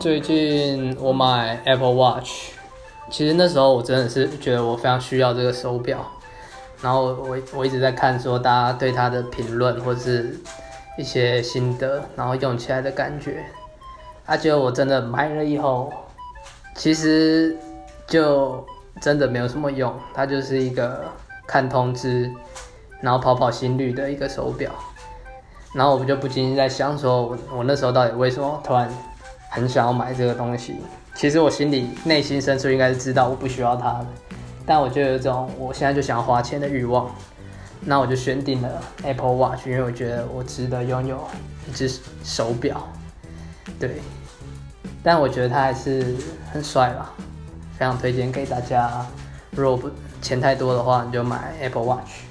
最近？我买 Apple Watch，其实那时候我真的是觉得我非常需要这个手表，然后我我一直在看说大家对它的评论或是一些心得，然后用起来的感觉，啊，结果我真的买了以后，其实就真的没有什么用，它就是一个看通知，然后跑跑心率的一个手表。然后我就不禁在想说，我我那时候到底为什么突然很想要买这个东西？其实我心里内心深处应该是知道我不需要它的，但我就有一种我现在就想要花钱的欲望。那我就选定了 Apple Watch，因为我觉得我值得拥有一只手表。对，但我觉得它还是很帅啦，非常推荐给大家。如果不钱太多的话，你就买 Apple Watch。